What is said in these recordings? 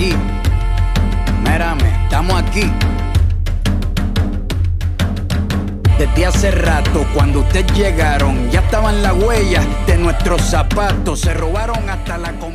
aquí. Mírame, estamos aquí. Desde hace rato, cuando ustedes llegaron, ya estaban las huellas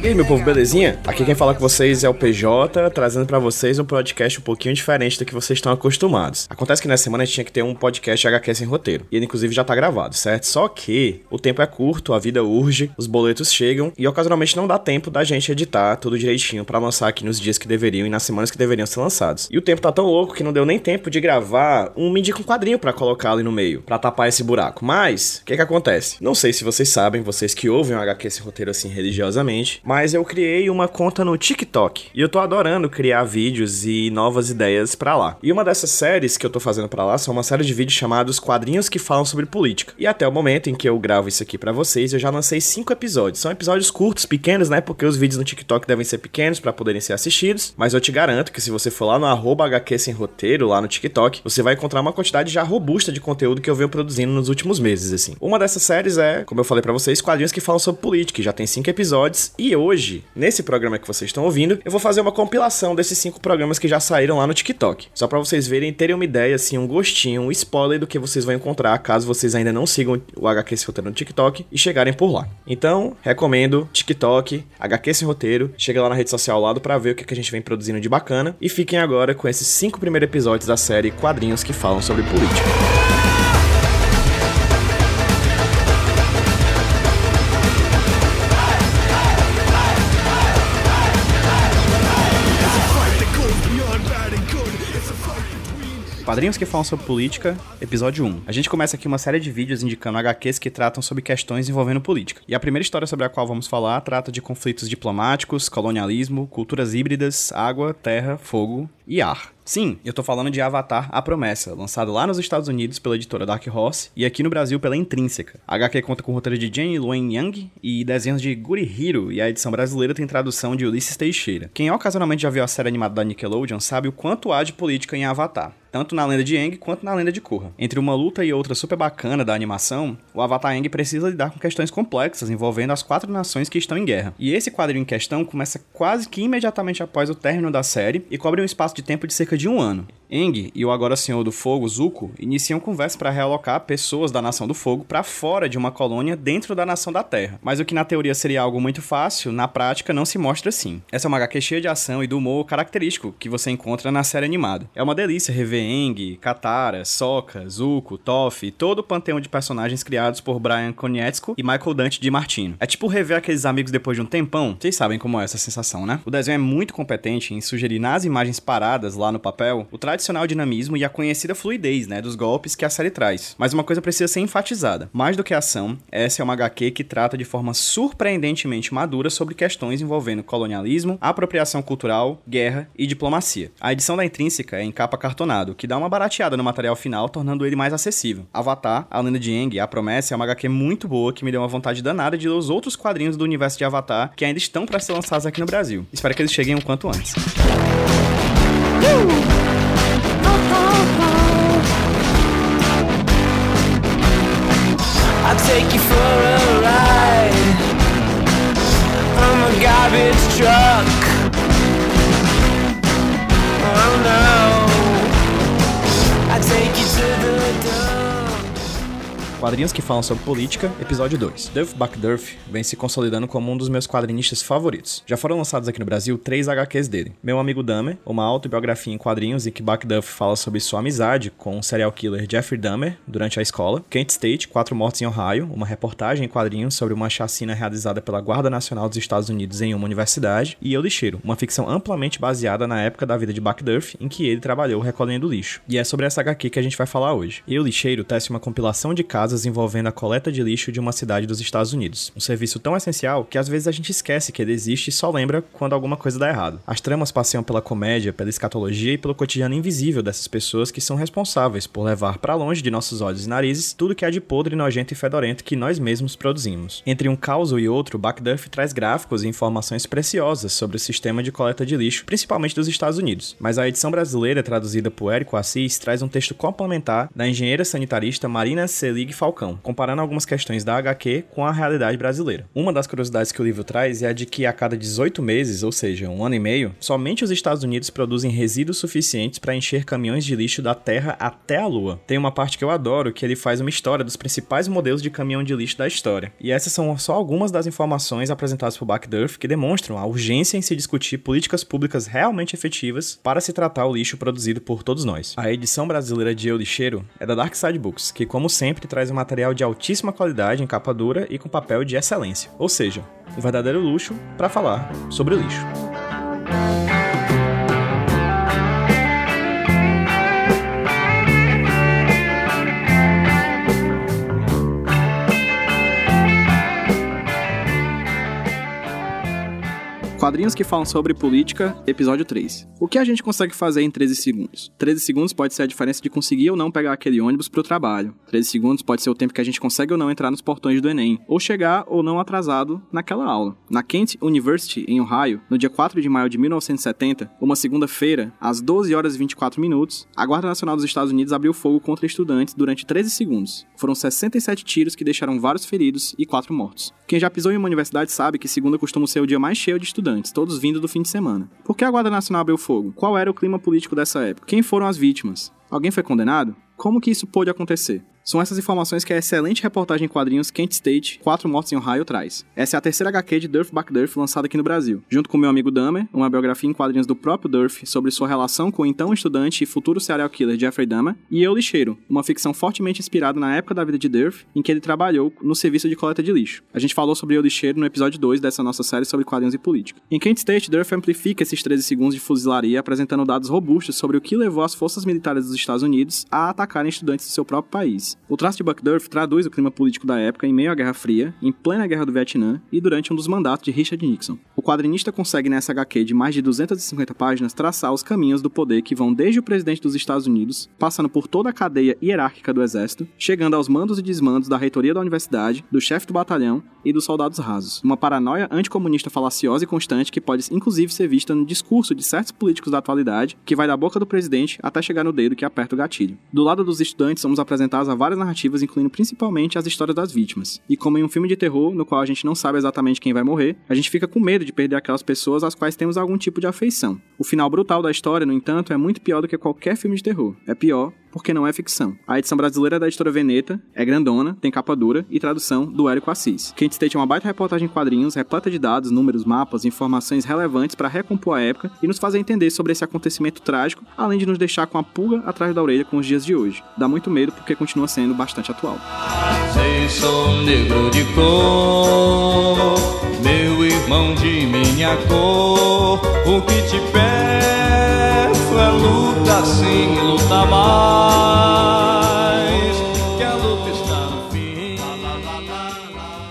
E aí, meu povo, belezinha? Aqui quem fala com vocês é o PJ, trazendo pra vocês um podcast um pouquinho diferente do que vocês estão acostumados. Acontece que nessa semana a gente tinha que ter um podcast HQ sem roteiro, e ele inclusive já tá gravado, certo? Só que o tempo é curto, a vida urge, os boletos chegam, e ocasionalmente não dá tempo da gente editar tudo direitinho pra lançar aqui nos dias que deveriam e nas semanas que deveriam ser lançados. E o tempo tá tão louco que não deu nem tempo de gravar um Me Indica um quadrinho pra colocar ali no meio, pra tapar esse buraco. Mas, o que que acontece? Não sei se vocês sabem, vocês que ouvem o HQ esse roteiro assim religiosamente, mas eu criei uma conta no TikTok. E eu tô adorando criar vídeos e novas ideias pra lá. E uma dessas séries que eu tô fazendo pra lá são uma série de vídeos chamados Quadrinhos que falam sobre política. E até o momento em que eu gravo isso aqui pra vocês, eu já lancei cinco episódios. São episódios curtos, pequenos, né? Porque os vídeos no TikTok devem ser pequenos pra poderem ser assistidos. Mas eu te garanto que se você for lá no arroba HQ sem roteiro, lá no TikTok, você vai encontrar uma quantidade já robusta de conteúdo que eu venho produzindo nos últimos meses, assim. Uma dessas séries é, como eu falei pra vocês, quadrinhos que falam sobre política. Já tem cinco episódios. E hoje, nesse programa que vocês estão ouvindo, eu vou fazer uma compilação desses cinco programas que já saíram lá no TikTok. Só pra vocês verem e terem uma ideia, assim, um gostinho, um spoiler do que vocês vão encontrar caso vocês ainda não sigam o HQ Sem Roteiro no TikTok e chegarem por lá. Então, recomendo TikTok, HQ Sem Roteiro, chega lá na rede social ao lado pra ver o que, que a gente vem produzindo de bacana e fiquem agora com esses cinco primeiros episódios da série Quadrinhos que falam sobre política. Quadrinhos que falam sobre política, episódio 1. A gente começa aqui uma série de vídeos indicando HQs que tratam sobre questões envolvendo política. E a primeira história sobre a qual vamos falar trata de conflitos diplomáticos, colonialismo, culturas híbridas, água, terra, fogo e ar. Sim, eu tô falando de Avatar A Promessa, lançado lá nos Estados Unidos pela editora Dark Horse e aqui no Brasil pela Intrínseca. A HQ conta com roteiro de Jane Luen Young e desenhos de Guri Hiro e a edição brasileira tem tradução de Ulisses Teixeira. Quem ocasionalmente já viu a série animada da Nickelodeon sabe o quanto há de política em Avatar tanto na lenda de Aang quanto na lenda de Korra. Entre uma luta e outra super bacana da animação, o Avatar Aang precisa lidar com questões complexas envolvendo as quatro nações que estão em guerra. E esse quadrinho em questão começa quase que imediatamente após o término da série e cobre um espaço de tempo de cerca de um ano. Aang e o agora Senhor do Fogo, Zuko, iniciam conversa para realocar pessoas da Nação do Fogo para fora de uma colônia dentro da Nação da Terra. Mas o que na teoria seria algo muito fácil, na prática não se mostra assim. Essa é uma HQ cheia de ação e do humor característico que você encontra na série animada. É uma delícia rever Aang, Katara, Sokka, Zuko, Toph e todo o panteão de personagens criados por Brian Konietzko e Michael Dante de Martino. É tipo rever aqueles amigos depois de um tempão. Vocês sabem como é essa sensação, né? O desenho é muito competente em sugerir nas imagens paradas lá no papel o tradicional dinamismo e a conhecida fluidez, né, dos golpes que a série traz. Mas uma coisa precisa ser enfatizada. Mais do que ação, essa é uma HQ que trata de forma surpreendentemente madura sobre questões envolvendo colonialismo, apropriação cultural, guerra e diplomacia. A edição da Intrínseca é em capa cartonado, que dá uma barateada no material final, tornando ele mais acessível. Avatar, a lenda de Aang, a promessa é uma HQ muito boa que me deu uma vontade danada de ler os outros quadrinhos do universo de Avatar que ainda estão para ser lançados aqui no Brasil. Espero que eles cheguem o quanto antes. I'll take you for a ride. I'm a garbage truck. Oh no. I take you to the dump. Quadrinhos que falam sobre política, episódio 2. Duff Buckduff vem se consolidando como um dos meus quadrinistas favoritos. Já foram lançados aqui no Brasil três HQs dele. Meu Amigo Dahmer, uma autobiografia em quadrinhos em que Buckduff fala sobre sua amizade com o serial killer Jeffrey Dahmer durante a escola. Kent State, Quatro Mortes em Ohio, uma reportagem em quadrinhos sobre uma chacina realizada pela Guarda Nacional dos Estados Unidos em uma universidade. E Eu Lixeiro, uma ficção amplamente baseada na época da vida de Buckduff em que ele trabalhou recolhendo lixo. E é sobre essa HQ que a gente vai falar hoje. Eu Lixeiro tece uma compilação de envolvendo a coleta de lixo de uma cidade dos Estados Unidos. Um serviço tão essencial que às vezes a gente esquece que ele existe e só lembra quando alguma coisa dá errado. As tramas passeiam pela comédia, pela escatologia e pelo cotidiano invisível dessas pessoas que são responsáveis por levar para longe de nossos olhos e narizes tudo que há de podre, nojento e fedorento que nós mesmos produzimos. Entre um caos e outro, Buckduff traz gráficos e informações preciosas sobre o sistema de coleta de lixo, principalmente dos Estados Unidos. Mas a edição brasileira, traduzida por Érico Assis, traz um texto complementar da engenheira sanitarista Marina Selig Falcão, comparando algumas questões da HQ com a realidade brasileira. Uma das curiosidades que o livro traz é a de que a cada 18 meses, ou seja, um ano e meio, somente os Estados Unidos produzem resíduos suficientes para encher caminhões de lixo da Terra até a Lua. Tem uma parte que eu adoro, que ele faz uma história dos principais modelos de caminhão de lixo da história. E essas são só algumas das informações apresentadas por Backdurf que demonstram a urgência em se discutir políticas públicas realmente efetivas para se tratar o lixo produzido por todos nós. A edição brasileira de Eu Lixeiro é da Dark Side Books, que como sempre traz um material de altíssima qualidade em capa dura e com papel de excelência. Ou seja, um verdadeiro luxo para falar sobre lixo. Quadrinhos que falam sobre política, episódio 3. O que a gente consegue fazer em 13 segundos? 13 segundos pode ser a diferença de conseguir ou não pegar aquele ônibus pro trabalho. 13 segundos pode ser o tempo que a gente consegue ou não entrar nos portões do Enem, ou chegar ou não atrasado naquela aula. Na Kent University, em Ohio, no dia 4 de maio de 1970, uma segunda-feira, às 12 horas e 24 minutos, a Guarda Nacional dos Estados Unidos abriu fogo contra estudantes durante 13 segundos. Foram 67 tiros que deixaram vários feridos e 4 mortos. Quem já pisou em uma universidade sabe que segunda costuma ser o dia mais cheio de estudantes todos vindo do fim de semana. Por que a Guarda Nacional abriu fogo? Qual era o clima político dessa época? Quem foram as vítimas? Alguém foi condenado? Como que isso pôde acontecer? São essas informações que a excelente reportagem em quadrinhos Kent State, Quatro Mortos em Ohio traz. Essa é a terceira HQ de Durf Backdurf lançada aqui no Brasil, junto com meu amigo Dahmer, uma biografia em quadrinhos do próprio Durf sobre sua relação com o então estudante e futuro serial killer Jeffrey Dahmer, e Eu Lixeiro, uma ficção fortemente inspirada na época da vida de Durf, em que ele trabalhou no serviço de coleta de lixo. A gente falou sobre Eu Lixeiro no episódio 2 dessa nossa série sobre quadrinhos e política. Em Kent State, Durf amplifica esses 13 segundos de fuzilaria apresentando dados robustos sobre o que levou as forças militares dos Estados Unidos a atacarem estudantes do seu próprio país. O traço de Buckdurf traduz o clima político da época em meio à Guerra Fria, em plena Guerra do Vietnã e durante um dos mandatos de Richard Nixon. Quadrinista consegue nessa HQ de mais de 250 páginas traçar os caminhos do poder que vão desde o presidente dos Estados Unidos, passando por toda a cadeia hierárquica do exército, chegando aos mandos e desmandos da reitoria da universidade, do chefe do batalhão e dos soldados rasos. Uma paranoia anticomunista falaciosa e constante que pode inclusive ser vista no discurso de certos políticos da atualidade, que vai da boca do presidente até chegar no dedo que aperta o gatilho. Do lado dos estudantes, somos apresentados a várias narrativas, incluindo principalmente as histórias das vítimas. E como em um filme de terror, no qual a gente não sabe exatamente quem vai morrer, a gente fica com medo de perder aquelas pessoas às quais temos algum tipo de afeição. O final brutal da história, no entanto, é muito pior do que qualquer filme de terror. É pior porque não é ficção. A edição brasileira da editora Veneta é grandona, tem capa dura e tradução do Érico Assis. Kent State é uma baita reportagem em quadrinhos, repleta de dados, números, mapas, informações relevantes para recompor a época e nos fazer entender sobre esse acontecimento trágico, além de nos deixar com a pulga atrás da orelha com os dias de hoje. Dá muito medo porque continua sendo bastante atual. Sei, sou negro de cor, meu irmão de minha cor. O que te peço é luta sim, luta mais.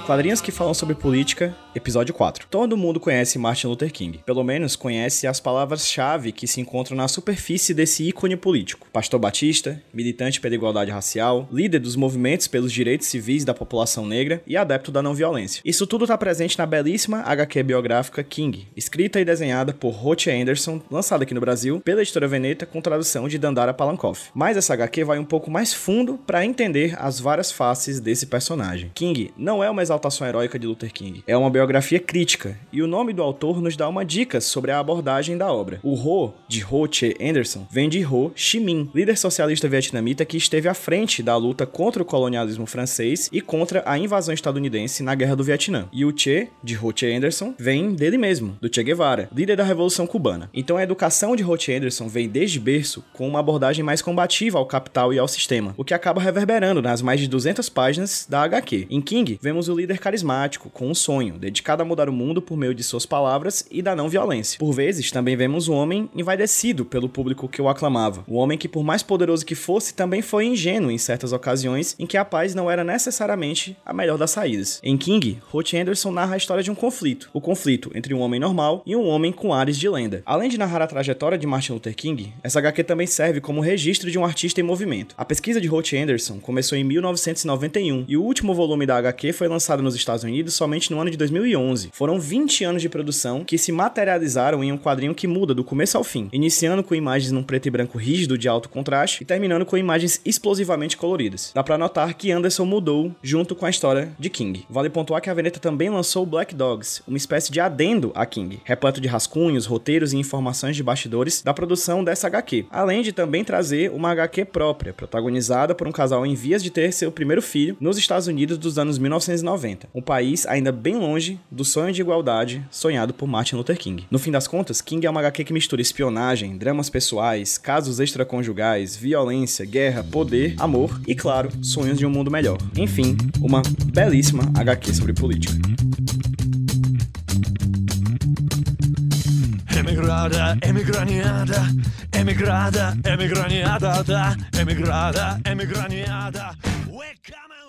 Quadrinhos que falam sobre política, episódio 4. Todo mundo conhece Martin Luther King. Pelo menos conhece as palavras-chave que se encontram na superfície desse ícone político. Pastor Batista, militante pela igualdade racial, líder dos movimentos pelos direitos civis da população negra e adepto da não violência. Isso tudo está presente na belíssima HQ biográfica King, escrita e desenhada por Roche Anderson, lançada aqui no Brasil pela editora Veneta com tradução de Dandara Palankoff. Mas essa HQ vai um pouco mais fundo para entender as várias faces desse personagem. King não é uma exaltação heróica de Luther King, é uma biografia crítica, e o nome do autor nos dá uma dica sobre a abordagem da obra. O Ho, de Ho Che Anderson, vem de Ho Chi Minh, líder socialista vietnamita que esteve à frente da luta contra o colonialismo francês e contra a invasão estadunidense na Guerra do Vietnã. E o Che, de Ho Che Anderson, vem dele mesmo, do Che Guevara, líder da Revolução Cubana. Então a educação de Ho Che Anderson vem desde berço com uma abordagem mais combativa ao capital e ao sistema, o que acaba reverberando nas mais de 200 páginas da HQ. Em King, vemos o líder carismático, com um sonho, dedicado a mudar o mundo por meio de suas palavras e da não violência. Por vezes, também vemos um homem envaidecido pelo público que o aclamava. O homem que, por mais poderoso que fosse, também foi ingênuo em certas ocasiões em que a paz não era necessariamente a melhor das saídas. Em King, Ruth Anderson narra a história de um conflito. O conflito entre um homem normal e um homem com ares de lenda. Além de narrar a trajetória de Martin Luther King, essa HQ também serve como registro de um artista em movimento. A pesquisa de Ruth Anderson começou em 1991 e o último volume da HQ foi lançado nos Estados Unidos somente no ano de 2011. Foram 20 anos de produção que se materializaram em um quadrinho que muda do começo ao fim, iniciando com imagens num preto e branco rígido de alto contraste e terminando com imagens explosivamente coloridas. Dá pra notar que Anderson mudou junto com a história de King. Vale pontuar que a Veneta também lançou Black Dogs, uma espécie de adendo a King, repleto de rascunhos, roteiros e informações de bastidores da produção dessa HQ, além de também trazer uma HQ própria, protagonizada por um casal em vias de ter seu primeiro filho nos Estados Unidos dos anos 1990, um país ainda bem longe do sonho de igualdade sonhado por Martin Luther King. No fim das contas, King é uma HQ que mistura espionagem, dramas pessoais, casos extraconjugais, violência, guerra, poder, amor e, claro, sonhos de um mundo melhor. Enfim, uma belíssima HQ sobre política. Emigrada, emigraniada, emigrada, emigraniada, da, emigrada, emigraniada. We come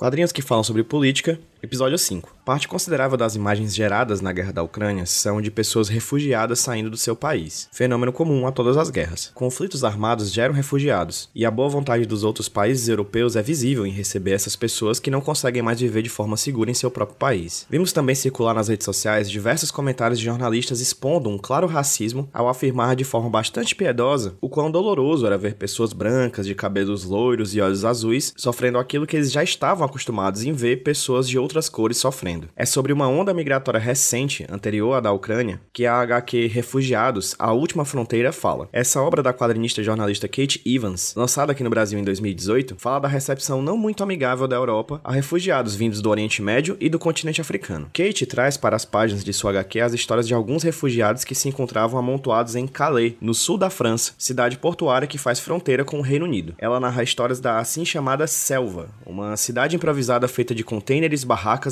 Quadrinhos que falam sobre política, episódio 5. Parte considerável das imagens geradas na guerra da Ucrânia são de pessoas refugiadas saindo do seu país, fenômeno comum a todas as guerras. Conflitos armados geram refugiados, e a boa vontade dos outros países europeus é visível em receber essas pessoas que não conseguem mais viver de forma segura em seu próprio país. Vimos também circular nas redes sociais diversos comentários de jornalistas expondo um claro racismo ao afirmar de forma bastante piedosa o quão doloroso era ver pessoas brancas, de cabelos loiros e olhos azuis, sofrendo aquilo que eles já estavam acostumados em ver pessoas de outras cores sofrendo. É sobre uma onda migratória recente, anterior à da Ucrânia, que a HQ Refugiados, A Última Fronteira fala. Essa obra da quadrinista e jornalista Kate Evans, lançada aqui no Brasil em 2018, fala da recepção não muito amigável da Europa a refugiados vindos do Oriente Médio e do continente africano. Kate traz para as páginas de sua HQ as histórias de alguns refugiados que se encontravam amontoados em Calais, no sul da França, cidade portuária que faz fronteira com o Reino Unido. Ela narra histórias da assim chamada Selva, uma cidade improvisada feita de contêineres,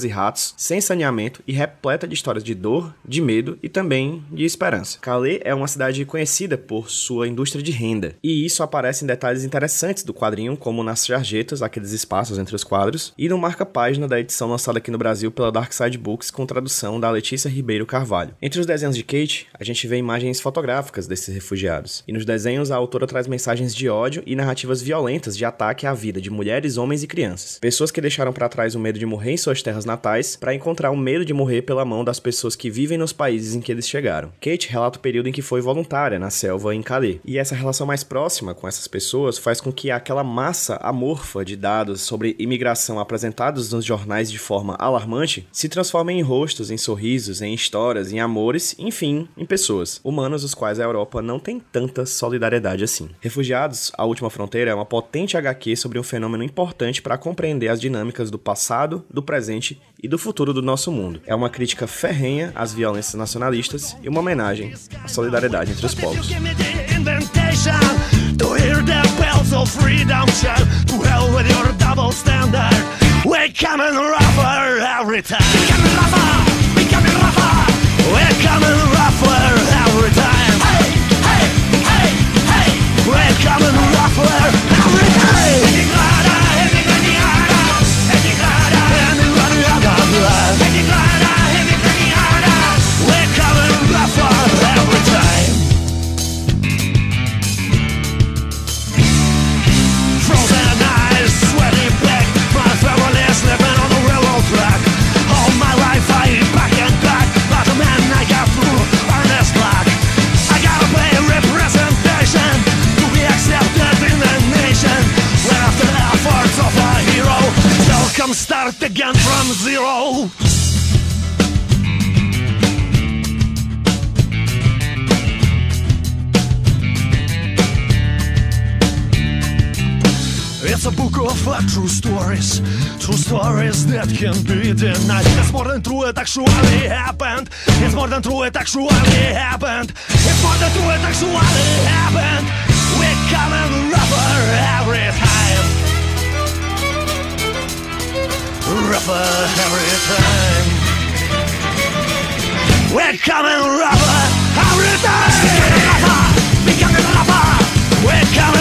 e ratos, sem saneamento e repleta de histórias de dor, de medo e também de esperança. Calais é uma cidade conhecida por sua indústria de renda, e isso aparece em detalhes interessantes do quadrinho, como nas jarjetas, aqueles espaços entre os quadros, e no marca-página da edição lançada aqui no Brasil pela Dark Side Books com tradução da Letícia Ribeiro Carvalho. Entre os desenhos de Kate, a gente vê imagens fotográficas desses refugiados, e nos desenhos a autora traz mensagens de ódio e narrativas violentas de ataque à vida de mulheres, homens e crianças. Pessoas que deixaram para trás o medo de morrer em suas terras natais para encontrar o medo de morrer pela mão das pessoas que vivem nos países em que eles chegaram. Kate relata o período em que foi voluntária na selva em Calais, e essa relação mais próxima com essas pessoas faz com que aquela massa amorfa de dados sobre imigração apresentados nos jornais de forma alarmante se transformem em rostos, em sorrisos, em histórias, em amores, enfim, em pessoas, humanos os quais a Europa não tem tanta solidariedade assim. Refugiados, a última fronteira é uma potente HQ sobre um fenômeno importante para compreender as dinâmicas do passado, do presente e do futuro do nosso mundo. É uma crítica ferrenha às violências nacionalistas e uma homenagem à solidariedade entre os povos. Give me the invitation to again from zero It's a book of uh, true stories, true stories that can be denied. It's more than true, it actually happened. It's more than true, it actually happened. It's more than true, it actually happened. We come and every time. We're coming rougher every time. Rougher, becoming rougher. We're coming.